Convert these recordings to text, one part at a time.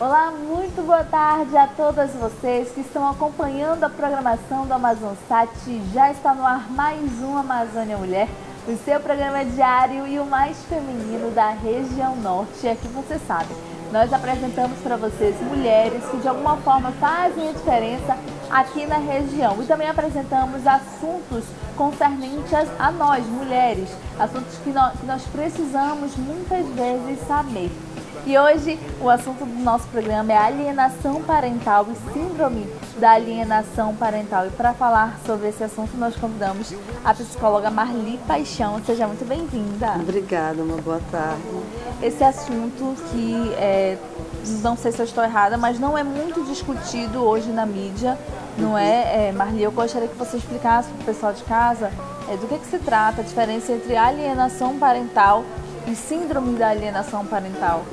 Olá, muito boa tarde a todas vocês que estão acompanhando a programação do Amazon Sat. Já está no ar mais um Amazônia Mulher, o seu programa diário e o mais feminino da região norte. É que você sabe, nós apresentamos para vocês mulheres que de alguma forma fazem a diferença aqui na região e também apresentamos assuntos concernentes a nós, mulheres, assuntos que nós precisamos muitas vezes saber. E hoje o assunto do nosso programa é alienação parental e síndrome da alienação parental. E para falar sobre esse assunto, nós convidamos a psicóloga Marli Paixão. Seja muito bem-vinda. Obrigada, uma boa tarde. Esse assunto que é, não sei se eu estou errada, mas não é muito discutido hoje na mídia, não é, é Marli? Eu gostaria que você explicasse para o pessoal de casa é, do que, que se trata, a diferença entre alienação parental e síndrome da alienação parental.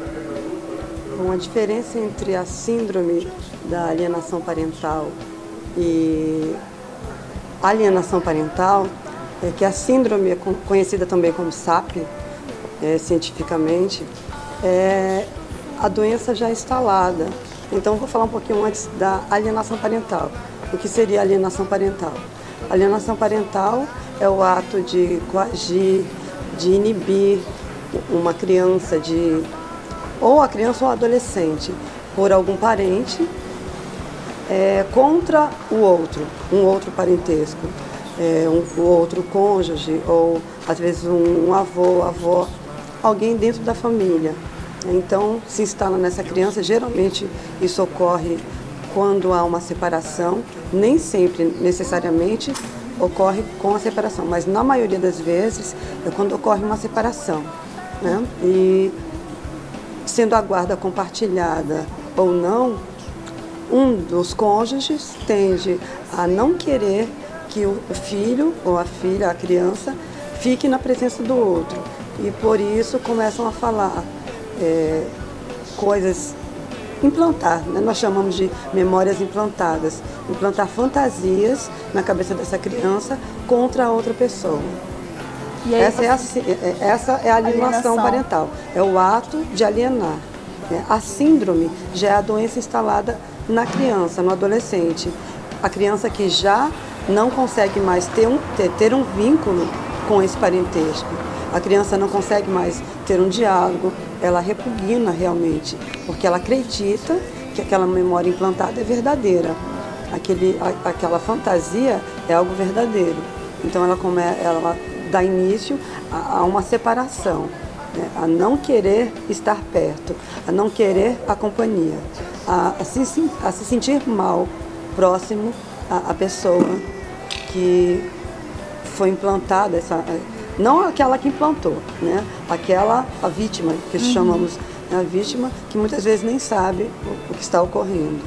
Bom, a diferença entre a síndrome da alienação parental e alienação parental é que a síndrome, é conhecida também como SAP, é, cientificamente, é a doença já instalada. Então, vou falar um pouquinho antes da alienação parental. O que seria alienação parental? Alienação parental é o ato de coagir, de inibir uma criança de ou a criança ou adolescente por algum parente é, contra o outro, um outro parentesco, é, um, o outro cônjuge ou às vezes um, um avô, avó, alguém dentro da família. Então se instala nessa criança, geralmente isso ocorre quando há uma separação, nem sempre necessariamente ocorre com a separação, mas na maioria das vezes é quando ocorre uma separação. Né? E sendo a guarda compartilhada ou não, um dos cônjuges tende a não querer que o filho ou a filha, a criança, fique na presença do outro. E por isso começam a falar é, coisas, implantar, né? nós chamamos de memórias implantadas, implantar fantasias na cabeça dessa criança contra a outra pessoa essa, é a, é, essa é a alienação, alienação, parental, é o ato de alienar. Né? A síndrome já é a doença instalada na criança, no adolescente. A criança que já não consegue mais ter um, ter, ter um vínculo com esse parentesco. A criança não consegue mais ter um diálogo, ela repugna realmente, porque ela acredita que aquela memória implantada é verdadeira. Aquele, a, aquela fantasia é algo verdadeiro. Então ela, come, ela dá início a, a uma separação, né? a não querer estar perto, a não querer a companhia, a, a, se, a se sentir mal próximo à, à pessoa que foi implantada, essa, não aquela que implantou, né? aquela, a vítima, que uhum. chamamos né? a vítima, que muitas vezes nem sabe o, o que está ocorrendo.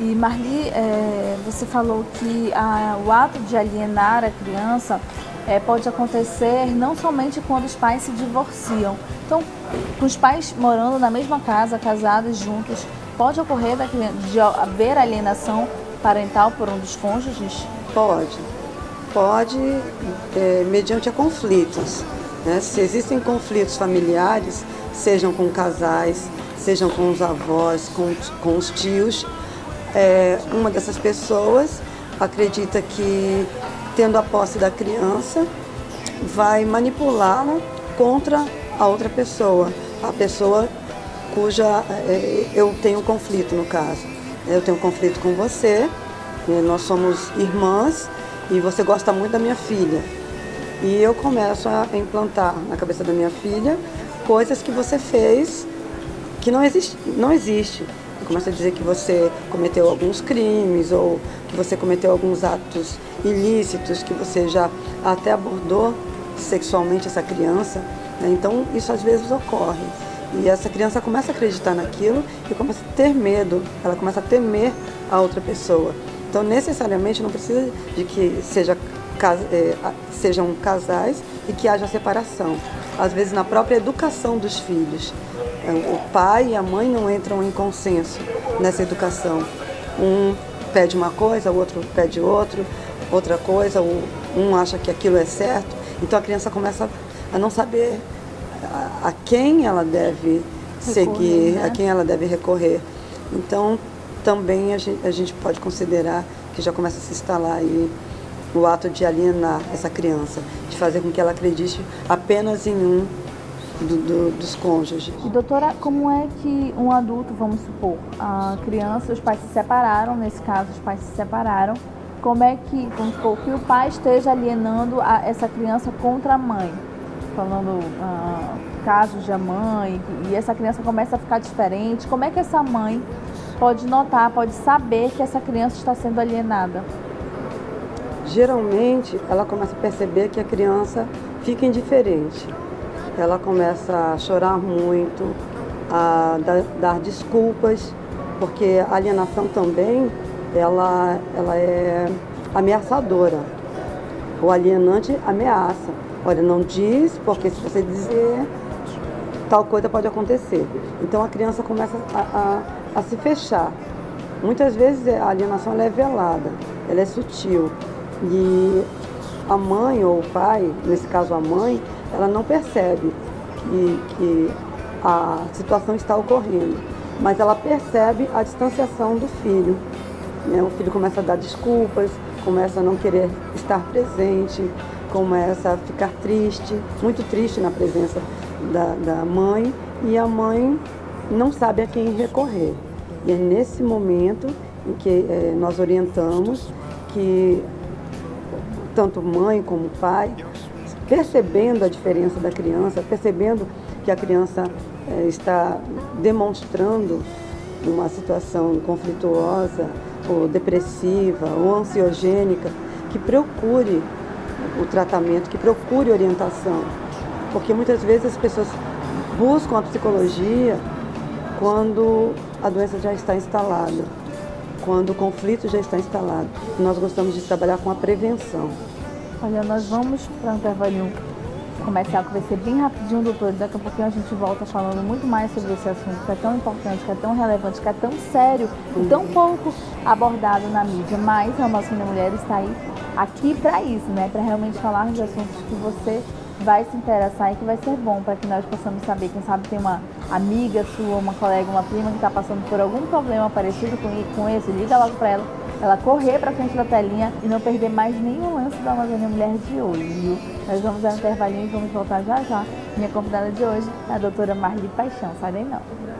E Marli, é, você falou que a, o ato de alienar a criança é, pode acontecer não somente quando os pais se divorciam. Então, com os pais morando na mesma casa, casados juntos, pode ocorrer de haver alienação parental por um dos cônjuges? Pode. Pode, é, mediante conflitos. Né? Se existem conflitos familiares, sejam com casais, sejam com os avós, com, com os tios, é, uma dessas pessoas acredita que tendo a posse da criança, vai manipulá-la contra a outra pessoa, a pessoa cuja é, eu tenho conflito no caso. Eu tenho conflito com você, né, nós somos irmãs e você gosta muito da minha filha. E eu começo a implantar na cabeça da minha filha coisas que você fez que não existe. Não existe. Eu começo a dizer que você cometeu alguns crimes ou que você cometeu alguns atos ilícitos, que você já até abordou sexualmente essa criança. Né? Então, isso às vezes ocorre. E essa criança começa a acreditar naquilo e começa a ter medo, ela começa a temer a outra pessoa. Então, necessariamente, não precisa de que seja, é, sejam casais e que haja separação. Às vezes, na própria educação dos filhos. O pai e a mãe não entram em consenso nessa educação. Um pede uma coisa, o outro pede outro, outra coisa, um acha que aquilo é certo. Então a criança começa a não saber a, a quem ela deve recorrer, seguir, né? a quem ela deve recorrer. Então, também a gente, a gente pode considerar que já começa a se instalar aí o ato de alienar essa criança, de fazer com que ela acredite apenas em um do, do, dos cônjuges. E doutora, como é que um adulto, vamos supor, a criança, os pais se separaram, nesse caso os pais se separaram, como é que, vamos supor, que o pai esteja alienando a, essa criança contra a mãe, falando ah, casos de a mãe, e essa criança começa a ficar diferente, como é que essa mãe pode notar, pode saber que essa criança está sendo alienada? Geralmente, ela começa a perceber que a criança fica indiferente. Ela começa a chorar muito, a dar, dar desculpas, porque a alienação também ela, ela é ameaçadora. O alienante ameaça. Olha, não diz, porque se você dizer, tal coisa pode acontecer. Então a criança começa a, a, a se fechar. Muitas vezes a alienação é velada, ela é sutil. E a mãe ou o pai, nesse caso a mãe, ela não percebe que, que a situação está ocorrendo, mas ela percebe a distanciação do filho. Né? O filho começa a dar desculpas, começa a não querer estar presente, começa a ficar triste, muito triste na presença da, da mãe, e a mãe não sabe a quem recorrer. E é nesse momento em que é, nós orientamos que tanto mãe como pai, percebendo a diferença da criança, percebendo que a criança é, está demonstrando uma situação conflituosa, ou depressiva, ou ansiogênica, que procure o tratamento, que procure orientação. Porque muitas vezes as pessoas buscam a psicologia quando a doença já está instalada, quando o conflito já está instalado. Nós gostamos de trabalhar com a prevenção. Olha, nós vamos para um intervalo comercial que vai ser bem rapidinho, doutor. Daqui a pouquinho a gente volta falando muito mais sobre esse assunto que é tão importante, que é tão relevante, que é tão sério e tão pouco abordado na mídia. Mas a Amazônia Mulher está aí aqui para isso, né? Para realmente falar de assuntos que você vai se interessar e que vai ser bom para que nós possamos saber. Quem sabe tem uma amiga sua, uma colega, uma prima que está passando por algum problema parecido com, esse, liga logo para ela ela correr para frente da telinha e não perder mais nenhum lance da Amazônia Mulher de hoje, viu? Nós vamos um intervalinho e vamos voltar já já. Minha convidada de hoje é a doutora Marli Paixão. Sai daí não.